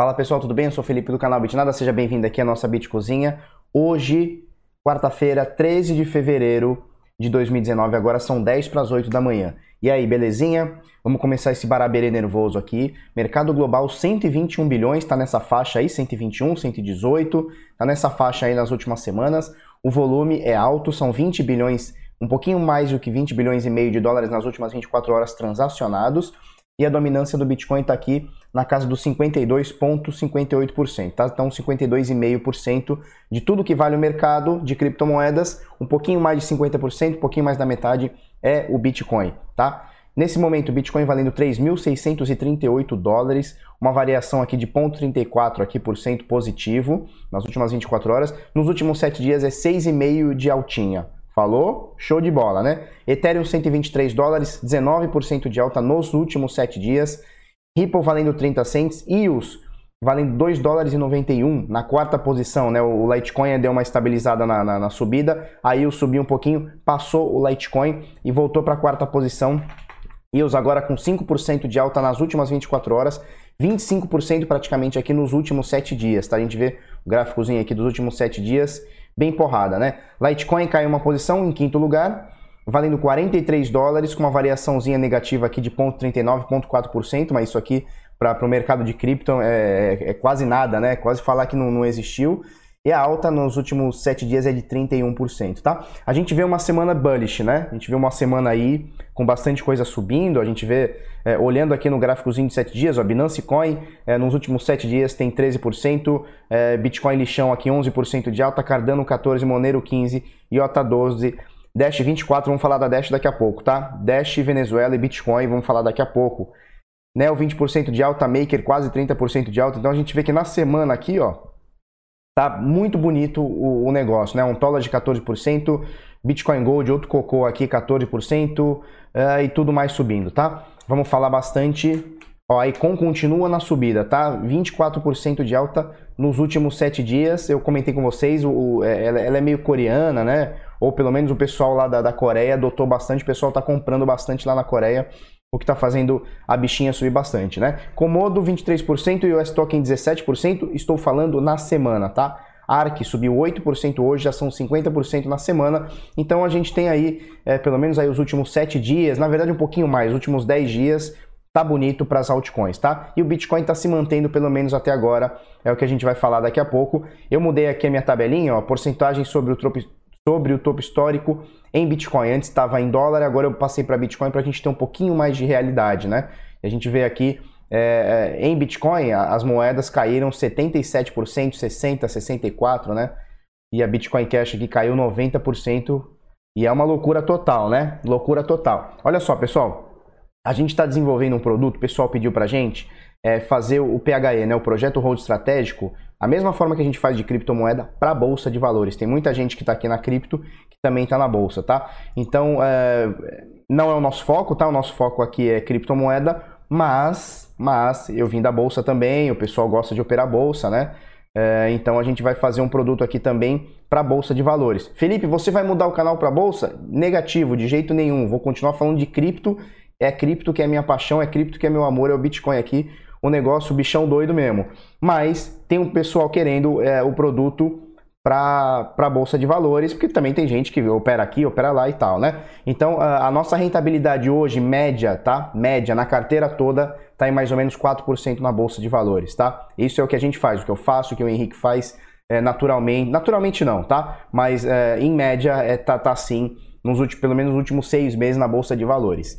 Fala pessoal, tudo bem? Eu sou o Felipe do canal Bitnada, seja bem-vindo aqui à nossa Bit Cozinha. Hoje, quarta-feira, 13 de fevereiro de 2019, agora são 10 para as 8 da manhã. E aí, belezinha? Vamos começar esse baraberê nervoso aqui. Mercado global 121 bilhões, tá nessa faixa aí, 121, 118, tá nessa faixa aí nas últimas semanas. O volume é alto, são 20 bilhões, um pouquinho mais do que 20 bilhões e meio de dólares nas últimas 24 horas transacionados e a dominância do Bitcoin está aqui na casa dos 52,58%, tá? Então 52,5% de tudo que vale o mercado de criptomoedas, um pouquinho mais de 50%, um pouquinho mais da metade é o Bitcoin, tá? Nesse momento, o Bitcoin valendo 3.638 dólares, uma variação aqui de 0,34 aqui por cento positivo nas últimas 24 horas. Nos últimos 7 dias é 6,5 de altinha. Falou? Show de bola, né? Ethereum 123 dólares, 19% de alta nos últimos 7 dias. Ripple valendo 30 cents. EOS valendo 2 dólares e 91 na quarta posição, né? O Litecoin deu uma estabilizada na, na, na subida. Aí o subiu um pouquinho, passou o Litecoin e voltou para a quarta posição. EOS agora com 5% de alta nas últimas 24 horas. 25% praticamente aqui nos últimos 7 dias, tá? A gente vê o gráficozinho aqui dos últimos 7 dias bem porrada, né? Litecoin caiu uma posição em quinto lugar, valendo 43 dólares, com uma variaçãozinha negativa aqui de 0,39, 0,4%, mas isso aqui para o mercado de cripto é, é, é, quase nada, né? Quase falar que não, não existiu. E a alta nos últimos 7 dias é de 31%, tá? A gente vê uma semana bullish, né? A gente vê uma semana aí com bastante coisa subindo. A gente vê, é, olhando aqui no gráficozinho de 7 dias, ó, Binance Coin é, nos últimos 7 dias tem 13%, é, Bitcoin lixão aqui 11% de alta, Cardano 14%, Monero 15%, IOTA 12%, Dash 24%, vamos falar da Dash daqui a pouco, tá? Dash, Venezuela e Bitcoin, vamos falar daqui a pouco. Neo 20% de alta, Maker quase 30% de alta. Então a gente vê que na semana aqui, ó, Tá muito bonito o, o negócio, né? Um dólar de 14%, Bitcoin Gold, outro cocô aqui 14% uh, eh, e tudo mais subindo, tá? Vamos falar bastante. Ó, a Icon continua na subida, tá? 24% de alta nos últimos 7 dias. Eu comentei com vocês, o, o é, ela, ela, é meio coreana, né? Ou pelo menos o pessoal lá da, da Coreia adotou bastante, o pessoal tá comprando bastante lá na Coreia o que está fazendo a bichinha subir bastante, né? Comodo 23% e o S-Token 17%, estou falando na semana, tá? ARC subiu 8% hoje, já são 50% na semana. Então a gente tem aí, é, pelo menos aí os últimos 7 dias, na verdade um pouquinho mais, os últimos 10 dias, tá bonito para as altcoins, tá? E o Bitcoin está se mantendo pelo menos até agora, é o que a gente vai falar daqui a pouco. Eu mudei aqui a minha tabelinha, ó, porcentagem sobre o sobre o topo histórico em Bitcoin. Antes estava em dólar, agora eu passei para Bitcoin para a gente ter um pouquinho mais de realidade, né? A gente vê aqui é, é em Bitcoin as moedas caíram 77%, 60%, 64%, né? E a Bitcoin Cash aqui caiu 90% e é uma loucura total, né? Loucura total. Olha só, pessoal. A gente está desenvolvendo um produto, o pessoal pediu para gente é, fazer o PHE, né, o Projeto Hold Estratégico, a mesma forma que a gente faz de criptomoeda para a bolsa de valores. Tem muita gente que está aqui na cripto que também está na bolsa, tá? Então, é, não é o nosso foco, tá? O nosso foco aqui é criptomoeda, mas, mas eu vim da bolsa também, o pessoal gosta de operar bolsa, né? É, então a gente vai fazer um produto aqui também para bolsa de valores. Felipe, você vai mudar o canal para bolsa? Negativo, de jeito nenhum. Vou continuar falando de cripto. É cripto que é minha paixão, é cripto que é meu amor, é o Bitcoin aqui o negócio bichão doido mesmo. Mas tem um pessoal querendo é, o produto para a bolsa de valores, porque também tem gente que opera aqui, opera lá e tal, né? Então a, a nossa rentabilidade hoje média, tá? Média na carteira toda está em mais ou menos 4% na bolsa de valores, tá? Isso é o que a gente faz, o que eu faço, o que o Henrique faz é, naturalmente, naturalmente não, tá? Mas é, em média é, tá, tá assim, nos últimos, pelo menos nos últimos seis meses na bolsa de valores.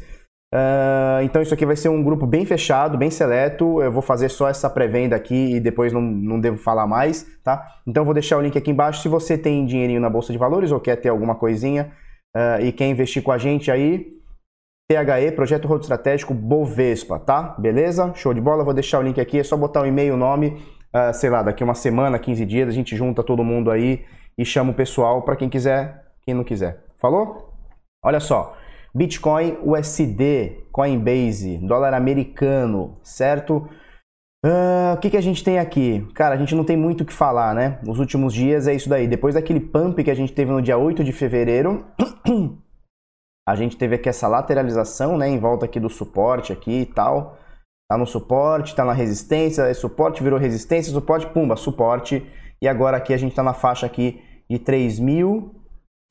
Uh, então isso aqui vai ser um grupo bem fechado, bem seleto. Eu vou fazer só essa pré-venda aqui e depois não, não devo falar mais, tá? Então vou deixar o link aqui embaixo. Se você tem dinheirinho na Bolsa de Valores ou quer ter alguma coisinha uh, e quer investir com a gente aí, PHE, Projeto Rodo Estratégico Bovespa, tá? Beleza? Show de bola. Vou deixar o link aqui, é só botar o e-mail, o nome, uh, sei lá, daqui uma semana, 15 dias, a gente junta todo mundo aí e chama o pessoal para quem quiser, quem não quiser. Falou? Olha só. Bitcoin USD, Coinbase, dólar americano, certo? Uh, o que, que a gente tem aqui? Cara, a gente não tem muito o que falar, né? Nos últimos dias é isso daí. Depois daquele pump que a gente teve no dia 8 de fevereiro, a gente teve aqui essa lateralização, né? Em volta aqui do suporte aqui e tal. Tá no suporte, tá na resistência, é suporte virou resistência, suporte, pumba, suporte. E agora aqui a gente tá na faixa aqui de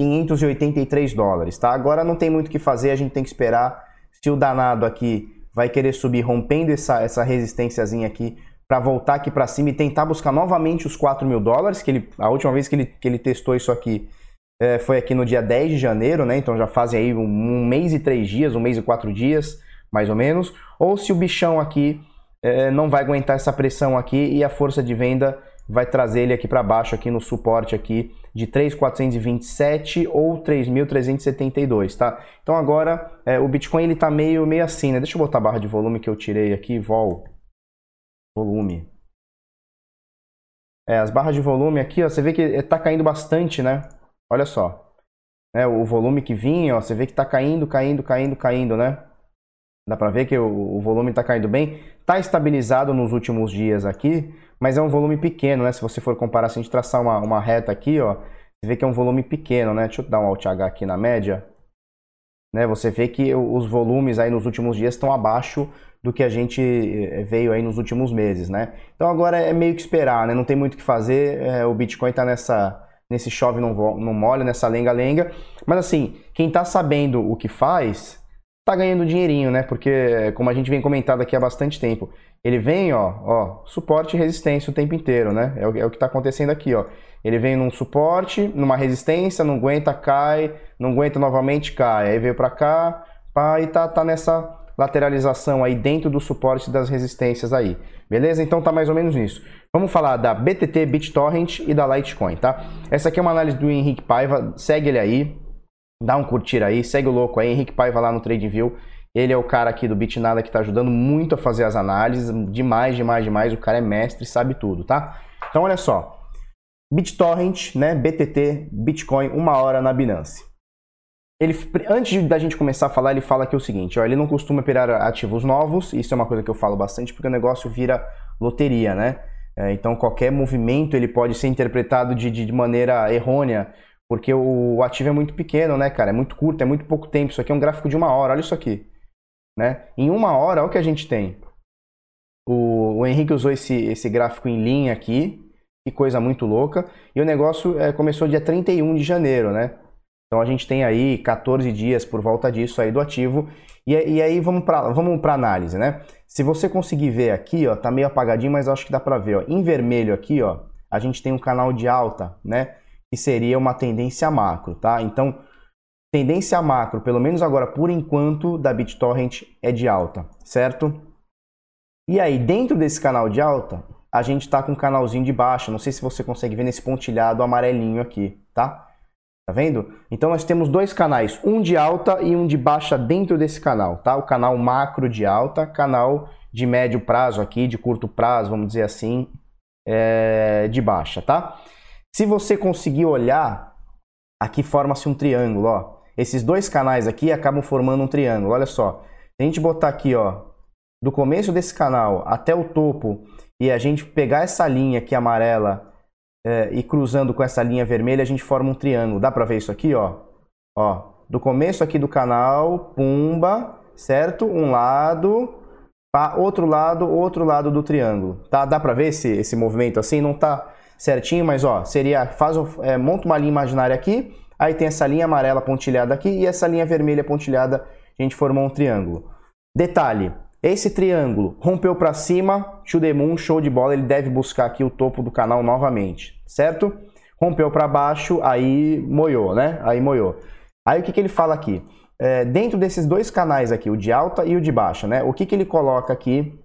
3.583 dólares, tá? Agora não tem muito o que fazer, a gente tem que esperar se o danado aqui vai querer subir rompendo essa, essa resistênciazinha aqui para voltar aqui para cima e tentar buscar novamente os 4 mil dólares, que ele, a última vez que ele, que ele testou isso aqui é, foi aqui no dia 10 de janeiro, né? Então já fazem aí um, um mês e três dias, um mês e quatro dias mais ou menos, ou se o bichão aqui é, não vai aguentar essa pressão aqui e a força de venda vai trazer ele aqui para baixo aqui no suporte aqui de 3.427 ou 3.372, tá? Então agora é, o Bitcoin ele tá meio meio assim, né? Deixa eu botar a barra de volume que eu tirei aqui, vol volume. É, as barras de volume aqui, ó, você vê que tá caindo bastante, né? Olha só. É, o volume que vinha, ó, você vê que tá caindo, caindo, caindo, caindo, né? Dá para ver que o, o volume está caindo bem. Está estabilizado nos últimos dias aqui, mas é um volume pequeno, né? Se você for comparar, se a gente traçar uma, uma reta aqui, ó, você vê que é um volume pequeno, né? Deixa eu dar um Alt H aqui na média. Né? Você vê que os volumes aí nos últimos dias estão abaixo do que a gente eh, veio aí nos últimos meses, né? Então agora é meio que esperar, né? Não tem muito o que fazer. É, o Bitcoin está nessa nesse chove não, não molha, nessa lenga-lenga. Mas assim, quem está sabendo o que faz, tá ganhando dinheirinho, né? Porque, como a gente vem comentado aqui há bastante tempo, ele vem, ó, ó, suporte e resistência o tempo inteiro, né? É o, é o que está acontecendo aqui, ó. Ele vem num suporte, numa resistência, não aguenta, cai, não aguenta novamente, cai. Aí veio para cá, pá, e tá, tá nessa lateralização aí dentro do suporte das resistências aí. Beleza? Então tá mais ou menos isso. Vamos falar da BTT, BitTorrent e da Litecoin, tá? Essa aqui é uma análise do Henrique Paiva, segue ele aí, Dá um curtir aí, segue o louco aí, Henrique Paiva lá no TradingView. Ele é o cara aqui do Bitnada que está ajudando muito a fazer as análises, demais, demais, demais. O cara é mestre, sabe tudo, tá? Então olha só, BitTorrent, né, BTT, Bitcoin, uma hora na Binance. Ele, antes da gente começar a falar, ele fala aqui o seguinte, ó, ele não costuma operar ativos novos, isso é uma coisa que eu falo bastante, porque o negócio vira loteria, né? É, então qualquer movimento ele pode ser interpretado de, de maneira errônea porque o ativo é muito pequeno, né, cara? É muito curto, é muito pouco tempo. Isso aqui é um gráfico de uma hora, olha isso aqui. Né? Em uma hora, olha o que a gente tem. O, o Henrique usou esse, esse gráfico em linha aqui, que coisa muito louca. E o negócio é, começou dia 31 de janeiro, né? Então a gente tem aí 14 dias por volta disso aí do ativo. E, e aí vamos para vamos para análise, né? Se você conseguir ver aqui, ó, tá meio apagadinho, mas acho que dá para ver, ó. Em vermelho aqui, ó, a gente tem um canal de alta, né? que seria uma tendência macro, tá? Então, tendência macro, pelo menos agora por enquanto, da BitTorrent é de alta, certo? E aí, dentro desse canal de alta, a gente está com um canalzinho de baixa. Não sei se você consegue ver nesse pontilhado amarelinho aqui, tá? Tá vendo? Então nós temos dois canais, um de alta e um de baixa dentro desse canal, tá? O canal macro de alta, canal de médio prazo aqui, de curto prazo, vamos dizer assim, é, de baixa, tá? Se você conseguir olhar, aqui forma-se um triângulo, ó. Esses dois canais aqui acabam formando um triângulo, olha só. Se a gente botar aqui, ó, do começo desse canal até o topo e a gente pegar essa linha aqui amarela é, e cruzando com essa linha vermelha, a gente forma um triângulo. Dá pra ver isso aqui, ó? Ó, do começo aqui do canal, pumba, certo? Um lado, pá, outro lado, outro lado do triângulo. Tá? Dá pra ver esse, esse movimento assim? Não tá certinho, mas ó, seria, faz, é, monta uma linha imaginária aqui, aí tem essa linha amarela pontilhada aqui e essa linha vermelha pontilhada, a gente formou um triângulo. Detalhe, esse triângulo rompeu para cima, moon, show de bola, ele deve buscar aqui o topo do canal novamente, certo? Rompeu para baixo, aí moiou, né? Aí moiou. Aí o que, que ele fala aqui? É, dentro desses dois canais aqui, o de alta e o de baixa, né? O que, que ele coloca aqui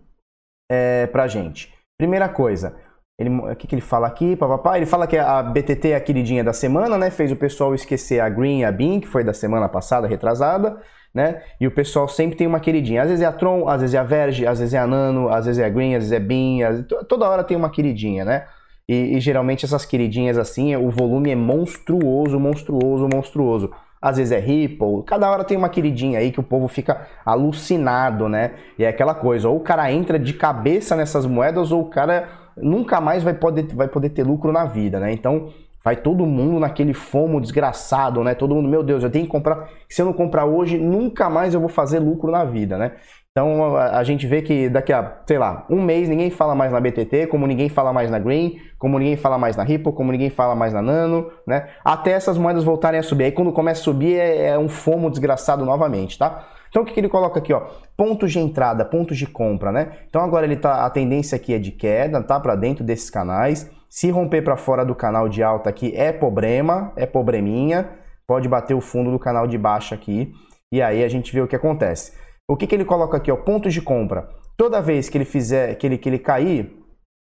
é, pra gente? Primeira coisa, ele, o que, que ele fala aqui, papapá? Ele fala que a BTT é a queridinha da semana, né? Fez o pessoal esquecer a Green e a Bean, que foi da semana passada, retrasada, né? E o pessoal sempre tem uma queridinha. Às vezes é a Tron, às vezes é a Verge, às vezes é a Nano, às vezes é a Green, às vezes é a Bean, toda hora tem uma queridinha, né? E, e geralmente essas queridinhas assim, o volume é monstruoso, monstruoso, monstruoso. Às vezes é Ripple, cada hora tem uma queridinha aí que o povo fica alucinado, né? E é aquela coisa, ou o cara entra de cabeça nessas moedas, ou o cara nunca mais vai poder, vai poder ter lucro na vida, né? Então vai todo mundo naquele fomo desgraçado, né? Todo mundo, meu Deus, eu tenho que comprar. Se eu não comprar hoje, nunca mais eu vou fazer lucro na vida, né? Então a, a, gente vê que daqui a, sei lá, um mês ninguém fala mais na BTT, como ninguém fala mais na Green, como ninguém fala mais na Ripple, como ninguém fala mais na Nano, né? Até essas moedas voltarem a subir. Aí quando começa a subir é, é um fomo desgraçado novamente, tá? Então o que, que ele coloca aqui, ó? Pontos de entrada, pontos de compra, né? Então agora ele tá, a tendência aqui é de queda, tá? Para dentro desses canais. Se romper para fora do canal de alta aqui é problema, é probleminha. Pode bater o fundo do canal de baixo aqui. E aí a gente vê o que acontece. O que, que ele coloca aqui? Ó, pontos de compra. Toda vez que ele fizer, que ele, que ele cair,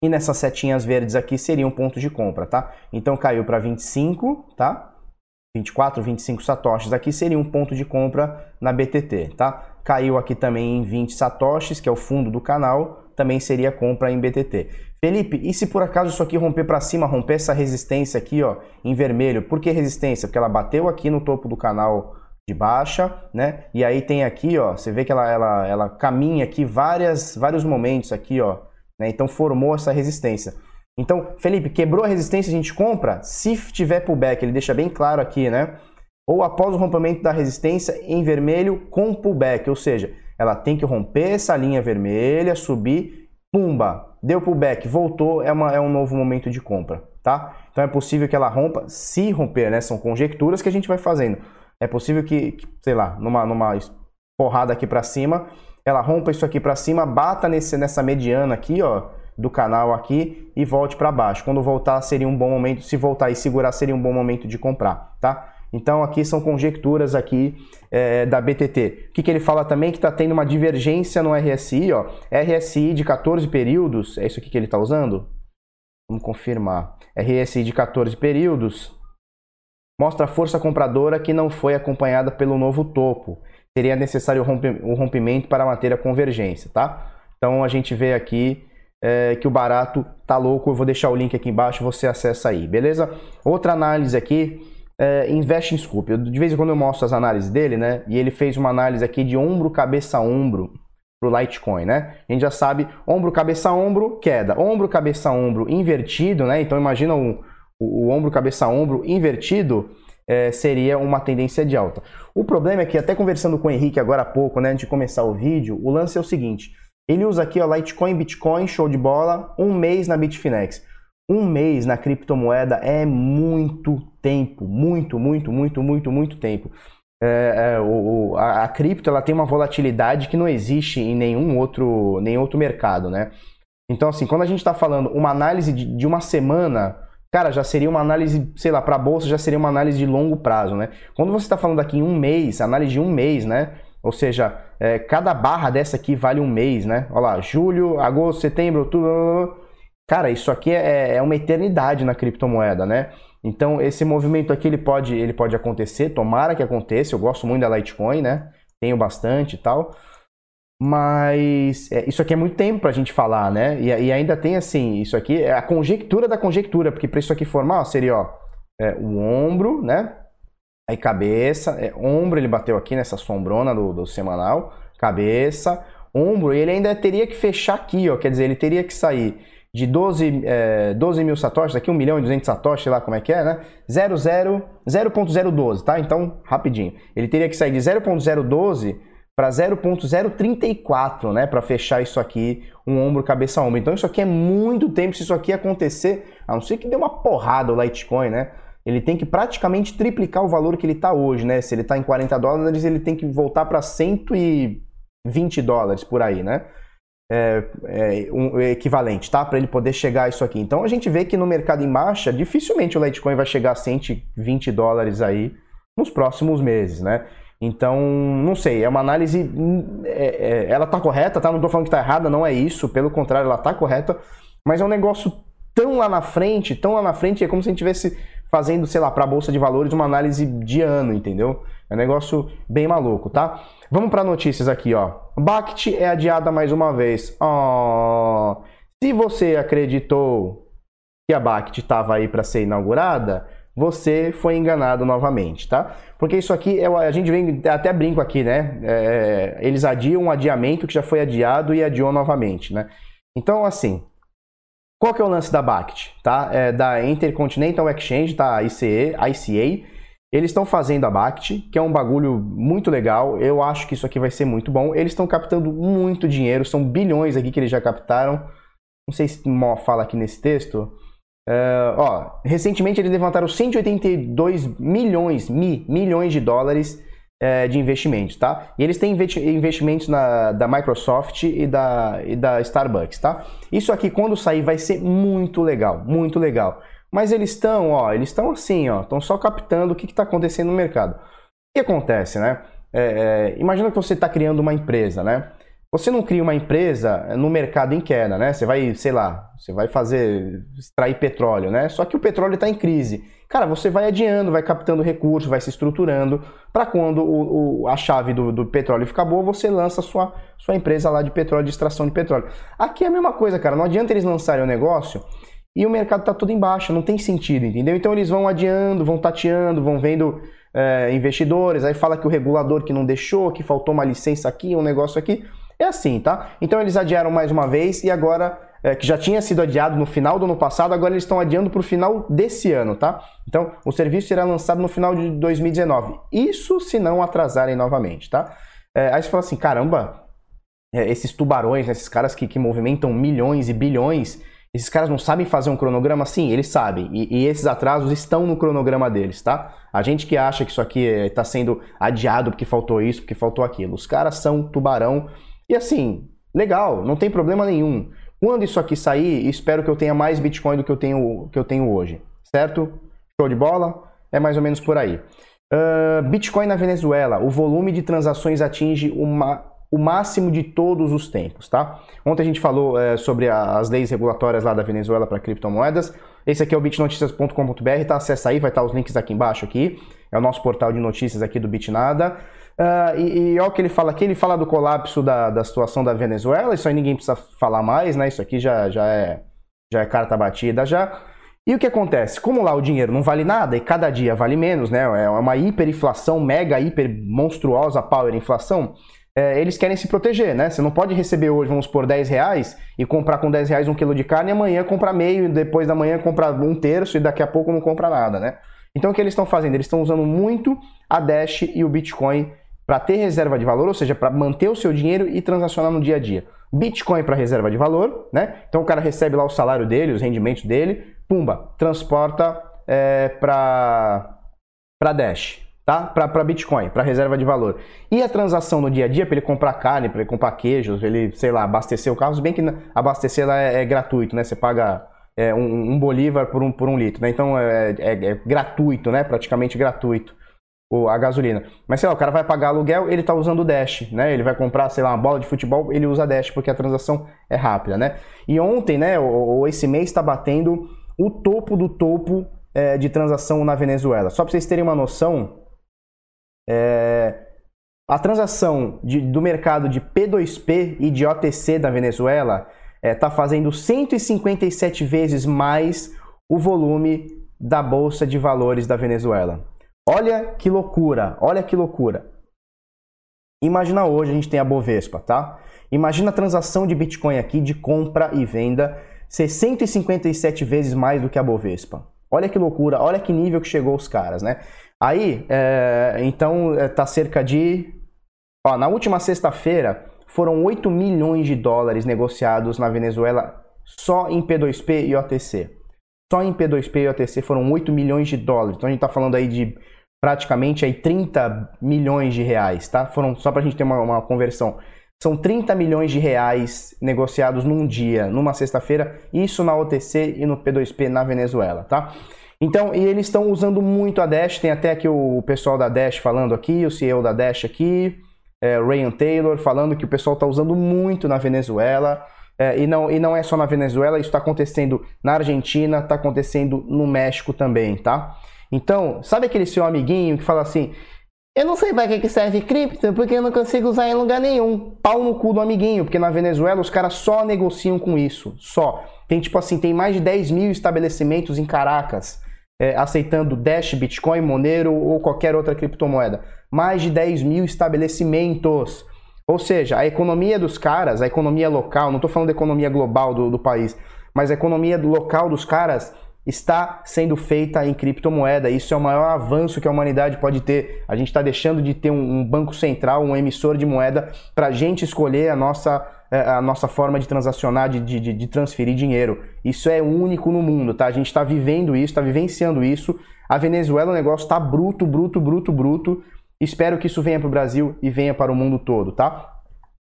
e nessas setinhas verdes aqui seria um ponto de compra, tá? Então caiu para 25, tá? 24, 25 satoshis aqui seria um ponto de compra na BTT, tá? Caiu aqui também em 20 satoshis, que é o fundo do canal, também seria compra em BTT. Felipe, e se por acaso isso aqui romper para cima, romper essa resistência aqui, ó, em vermelho? Por que resistência? Porque ela bateu aqui no topo do canal de baixa, né? E aí tem aqui, ó, você vê que ela, ela, ela caminha aqui várias, vários momentos aqui, ó, né? Então formou essa resistência. Então, Felipe, quebrou a resistência, a gente compra? Se tiver pullback, ele deixa bem claro aqui, né? Ou após o rompimento da resistência em vermelho com pullback, ou seja, ela tem que romper essa linha vermelha, subir, pumba, deu pullback, voltou, é, uma, é um novo momento de compra, tá? Então é possível que ela rompa, se romper, né? São conjecturas que a gente vai fazendo. É possível que, que sei lá, numa, numa porrada aqui para cima, ela rompa isso aqui para cima, bata nesse, nessa mediana aqui, ó, do canal aqui e volte para baixo. Quando voltar seria um bom momento, se voltar e segurar seria um bom momento de comprar, tá? Então aqui são conjecturas aqui é, da BTT. O que, que ele fala também? Que está tendo uma divergência no RSI, ó. RSI de 14 períodos, é isso aqui que ele está usando? Vamos confirmar. RSI de 14 períodos mostra força compradora que não foi acompanhada pelo novo topo. Seria necessário o rompimento para manter a convergência, tá? Então a gente vê aqui é, que o barato tá louco. Eu vou deixar o link aqui embaixo, você acessa aí, beleza? Outra análise aqui, é, Invest in Scoop. Eu, de vez em quando eu mostro as análises dele, né? E ele fez uma análise aqui de ombro, cabeça, ombro pro Litecoin, né? A gente já sabe, ombro, cabeça, ombro, queda. Ombro, cabeça, ombro invertido, né? Então imagina um, o, o ombro, cabeça, ombro invertido, é, seria uma tendência de alta. O problema é que, até conversando com o Henrique agora há pouco, né, antes de começar o vídeo, o lance é o seguinte: ele usa aqui, ó, Litecoin, Bitcoin, show de bola, um mês na Bitfinex. Um mês na criptomoeda é muito tempo, muito, muito, muito, muito, muito tempo. É, é, o, a, a, cripto ela tem uma volatilidade que não existe em nenhum outro, nenhum outro mercado, né? Então, assim, quando a gente está falando uma análise de, de uma semana, cara, já seria uma análise, sei lá, para a bolsa já seria uma análise de longo prazo, né? Quando você está falando aqui em um mês, análise de um mês, né? Ou seja, é, cada barra dessa aqui vale um mês, né? Olha lá, julho, agosto, setembro, outubro. Cara, isso aqui é, é uma eternidade na criptomoeda, né? Então, esse movimento aqui ele pode, ele pode acontecer, tomara que aconteça. Eu gosto muito da Litecoin, né? Tenho bastante e tal. Mas é, isso aqui é muito tempo para a gente falar, né? E, e, ainda tem assim, isso aqui é a conjectura da conjectura, porque para isso aqui formar, ó, seria ó, é, o ombro, né? Aí cabeça, é, ombro, ele bateu aqui nessa sombrona do, do semanal, cabeça, ombro, e ele ainda teria que fechar aqui, ó, quer dizer, ele teria que sair de 12, é, 12 mil satoshis, aqui 1 milhão e 200 satoshis, sei lá como é que é, né? 0.012, tá? Então, rapidinho. Ele teria que sair de 0.012 para 0.034, né, para fechar isso aqui, um ombro, cabeça, ombro. Então isso aqui é muito tempo se isso aqui acontecer, a não ser que dê uma porrada o Litecoin, né? Ele tem que praticamente triplicar o valor que ele está hoje, né? Se ele está em 40 dólares, ele tem que voltar para 120 dólares por aí, né? É, é, um, é equivalente, tá? Para ele poder chegar a isso aqui. Então a gente vê que no mercado em marcha, dificilmente o Litecoin vai chegar a 120 dólares aí nos próximos meses, né? Então, não sei, é uma análise. É, é, ela tá correta, tá? Não tô falando que tá errada, não é isso, pelo contrário, ela tá correta, mas é um negócio tão lá na frente, tão lá na frente, é como se a gente estivesse fazendo, sei lá, para a bolsa de valores uma análise de ano, entendeu? É um negócio bem maluco, tá? Vamos para notícias aqui, ó. BACT é adiada mais uma vez. Oh, se você acreditou que a BACT estava aí para ser inaugurada, você foi enganado novamente, tá? Porque isso aqui, é, a gente vem, até brinco aqui, né? É, eles adiam um adiamento que já foi adiado e adiou novamente, né? Então, assim, qual que é o lance da BACT, tá? É da Intercontinental Exchange, tá? ICE, ICA, Eles estão fazendo a BACT, que é um bagulho muito legal. Eu acho que isso aqui vai ser muito bom. Eles estão captando muito dinheiro, são bilhões aqui que eles já captaram. Não sei se Mó fala aqui nesse texto. Uh, ó, recentemente eles levantaram 182 milhões, mi, milhões de dólares uh, de investimentos, tá? E eles têm investimentos na, da Microsoft e da, e da Starbucks, tá? Isso aqui quando sair vai ser muito legal, muito legal. Mas eles estão, ó, eles estão assim, ó, estão só captando o que está acontecendo no mercado. O que acontece, né? É, é, imagina que você está criando uma empresa, né? Você não cria uma empresa no mercado em queda, né? Você vai, sei lá, você vai fazer, extrair petróleo, né? Só que o petróleo está em crise. Cara, você vai adiando, vai captando recursos, vai se estruturando, para quando o, o, a chave do, do, petróleo ficar boa, você lança sua, sua empresa lá de petróleo, de extração de petróleo. Aqui é a mesma coisa, cara. Não adianta eles lançarem o um negócio e o mercado está todo em baixa, não tem sentido, entendeu? Então eles vão adiando, vão tateando, vão vendo é, investidores, aí fala que o regulador que não deixou, que faltou uma licença aqui, um negócio aqui. É assim, tá? Então eles adiaram mais uma vez e agora, é, que já tinha sido adiado no final do ano passado, agora eles estão adiando para o final desse ano, tá? Então o serviço será lançado no final de 2019. Isso se não atrasarem novamente, tá? É, aí você fala assim, caramba, é, esses tubarões, né, esses caras que, que movimentam milhões e bilhões, esses caras não sabem fazer um cronograma? Sim, eles sabem. E, e, esses atrasos estão no cronograma deles, tá? A gente que acha que isso aqui está sendo adiado porque faltou isso, porque faltou aquilo. Os caras são tubarão e assim, legal, não tem problema nenhum. Quando isso aqui sair, espero que eu tenha mais Bitcoin do que eu tenho, que eu tenho hoje, certo? Show de bola? É mais ou menos por aí. Uh, Bitcoin na Venezuela, o volume de transações atinge uma, o máximo de todos os tempos, tá? Ontem a gente falou é, sobre a, as leis regulatórias lá da Venezuela para criptomoedas. Esse aqui é o bitnoticias.com.br, tá? Acessa aí, vai estar os links aqui embaixo aqui. É o nosso portal de notícias aqui do Bitnada. Uh, e, e olha o que ele fala aqui, ele fala do colapso da, da situação da Venezuela, isso aí ninguém precisa falar mais, né? Isso aqui já, já, é, já é carta batida já. E o que acontece? Como lá o dinheiro não vale nada e cada dia vale menos, né? É uma hiperinflação, mega hiper monstruosa power inflação. É, eles querem se proteger, né? Você não pode receber hoje, vamos por 10 reais e comprar com 10 reais um quilo de carne amanhã comprar meio, depois da manhã comprar um terço e daqui a pouco não compra nada, né? Então o que eles estão fazendo? Eles estão usando muito a Dash e o Bitcoin para ter reserva de valor, ou seja, para manter o seu dinheiro e transacionar no dia a dia. Bitcoin para reserva de valor, né? Então o cara recebe lá o salário dele, os rendimentos dele, pumba, transporta é, para para Dash, tá? Para Bitcoin, para reserva de valor. E a transação no dia a dia, para ele comprar carne, para ele comprar queijos, ele, sei lá, abastecer o carro, se bem que abastecer lá é, é gratuito, né? Você paga é, um, um, bolívar por um, por um litro, né? Então é, é, é gratuito, né? Praticamente gratuito a gasolina. Mas sei lá, o cara vai pagar aluguel, ele está usando o Dash, né? Ele vai comprar, sei lá, uma bola de futebol, ele usa Dash porque a transação é rápida, né? E ontem, né, ou esse mês está batendo o topo do topo é, de transação na Venezuela. Só para vocês terem uma noção, é, a transação de, do mercado de P2P e de OTC da Venezuela está é, fazendo 157 vezes mais o volume da bolsa de valores da Venezuela. Olha que loucura, olha que loucura. Imagina hoje a gente tem a Bovespa, tá? Imagina a transação de Bitcoin aqui de compra e venda ser 157 vezes mais do que a Bovespa. Olha que loucura, olha que nível que chegou os caras, né? Aí, é, então, é, tá cerca de... Ó, na última sexta-feira, foram 8 milhões de dólares negociados na Venezuela só em P2P e OTC. Só em P2P e OTC foram 8 milhões de dólares. Então a gente está falando aí de praticamente aí 30 milhões de reais, tá? Foram só para a gente ter uma, uma, conversão. São 30 milhões de reais negociados num dia, numa sexta-feira, isso na OTC e no P2P na Venezuela, tá? Então, e eles estão usando muito a Dash, tem até aqui o pessoal da Dash falando aqui, o CEO da Dash aqui, é, Ryan Taylor, falando que o pessoal está usando muito na Venezuela. É, e, não, e não é só na Venezuela, isso está acontecendo na Argentina, está acontecendo no México também, tá? Então, sabe aquele seu amiguinho que fala assim: Eu não sei para que serve cripto, porque eu não consigo usar em lugar nenhum. Pau no cu do amiguinho, porque na Venezuela os caras só negociam com isso. Só. Tem tipo assim, tem mais de 10 mil estabelecimentos em Caracas é, aceitando Dash, Bitcoin, Monero ou qualquer outra criptomoeda. Mais de 10 mil estabelecimentos. Ou seja, a economia dos caras, a economia local, não estou falando da economia global do, do país, mas a economia local dos caras está sendo feita em criptomoeda. Isso é o maior avanço que a humanidade pode ter. A gente está deixando de ter um, banco central, um emissor de moeda, para a gente escolher a nossa, é, a nossa forma de transacionar, de, de, de transferir dinheiro. Isso é único no mundo, tá? A gente está vivendo isso, está vivenciando isso. A Venezuela, o negócio está bruto, bruto, bruto, bruto. Espero que isso venha para o Brasil e venha para o mundo todo, tá?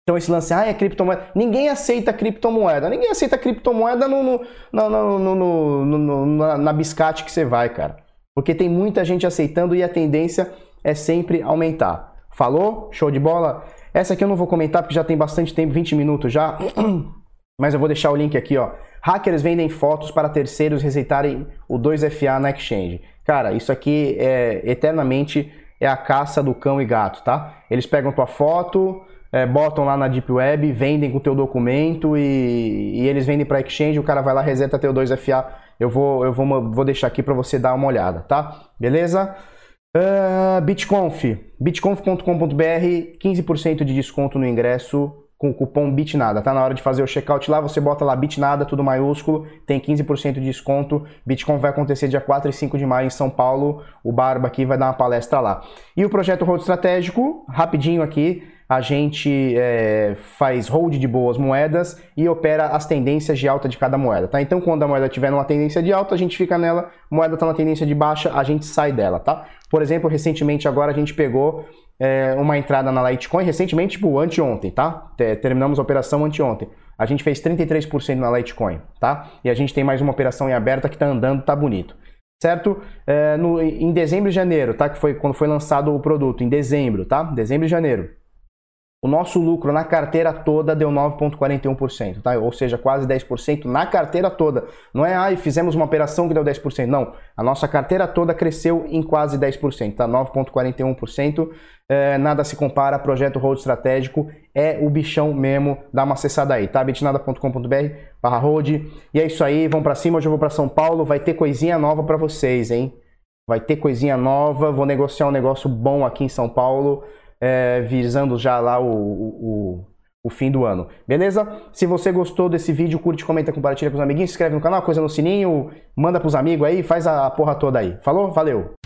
Então esse lance, ah, é criptomoeda. Ninguém aceita criptomoeda. Ninguém aceita criptomoeda no, no, no, no, na, na biscate que você vai, cara. Porque tem muita gente aceitando e a tendência é sempre aumentar. Falou? Show de bola? Essa aqui eu não vou comentar porque já tem bastante tempo, 20 minutos já. Mas eu vou deixar o link aqui, ó. Hackers vendem fotos para terceiros receitarem o 2FA na exchange. Cara, isso aqui é eternamente é a caça do cão e gato, tá? Eles pegam tua foto, é, botam lá na Deep Web, vendem com o teu documento e, e eles vendem para exchange, o cara vai lá, reseta teu 2FA. Eu vou, eu vou, vou deixar aqui para você dar uma olhada, tá? Beleza? Uh, Bitconf, bitconf.com.br, 15% de desconto no ingresso com o cupom BITNADA, tá? Na hora de fazer o checkout lá, você bota lá BITNADA, tudo maiúsculo, tem 15% de desconto. Bitcoin vai acontecer dia 4 e 5 de maio em São Paulo, o Barba aqui vai dar uma palestra lá. E o projeto Road Estratégico, rapidinho aqui, a gente é, faz hold de boas moedas e opera as tendências de alta de cada moeda, tá? Então, quando a moeda estiver numa tendência de alta, a gente fica nela, moeda está na tendência de baixa, a gente sai dela, tá? Por exemplo, recentemente agora a gente pegou é, uma entrada na Litecoin, recentemente, tipo, anteontem, tá? Terminamos a operação anteontem. A gente fez 33% na Litecoin, tá? E a gente tem mais uma operação em aberta que tá andando, tá bonito certo? É, no, em dezembro e janeiro, tá? Que foi quando foi lançado o produto, em dezembro, tá? Dezembro e janeiro. O nosso lucro na carteira toda deu 9,41%, tá? ou seja, quase 10% na carteira toda. Não é, ah, fizemos uma operação que deu 10%. Não, a nossa carteira toda cresceu em quase 10%, tá? 9,41%. É, nada se compara, projeto Road Estratégico é o bichão mesmo. Dá uma acessada aí, tá? bitnada.com.br Road. E é isso aí, vamos para cima. Hoje eu vou para São Paulo, vai ter coisinha nova para vocês, hein? Vai ter coisinha nova, vou negociar um negócio bom aqui em São Paulo é, visando já lá o, o, o, fim do ano. Beleza? Se você gostou desse vídeo, curte, comenta, compartilha com os amiguinhos, se inscreve no canal, coisa no sininho, manda pros amigos aí, faz a porra toda aí. Falou? Valeu!